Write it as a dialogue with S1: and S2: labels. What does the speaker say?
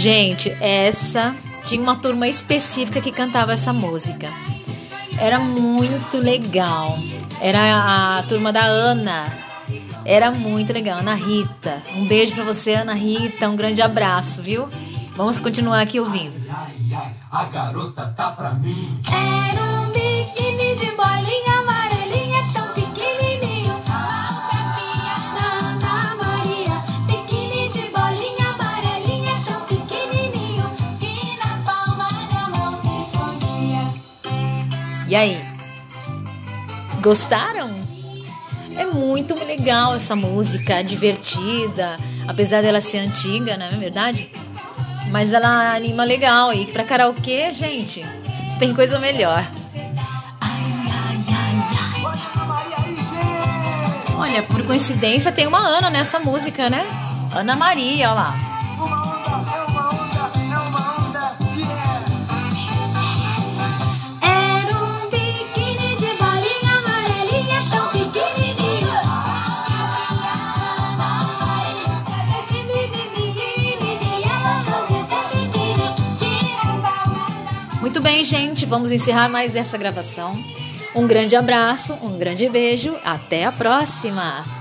S1: Gente, essa tinha uma turma específica que cantava essa música. Era muito legal. Era a turma da Ana. Era muito legal, Ana Rita. Um beijo para você, Ana Rita. Um grande abraço, viu? Vamos continuar aqui ouvindo.
S2: A garota tá pra mim.
S3: E
S1: aí? Gostaram? É muito legal essa música, divertida, apesar dela ser antiga, não é verdade? Mas ela anima legal e pra karaokê, gente, tem coisa melhor. Olha, por coincidência tem uma Ana nessa música, né? Ana Maria, olha lá. Muito bem, gente, vamos encerrar mais essa gravação. Um grande abraço, um grande beijo, até a próxima!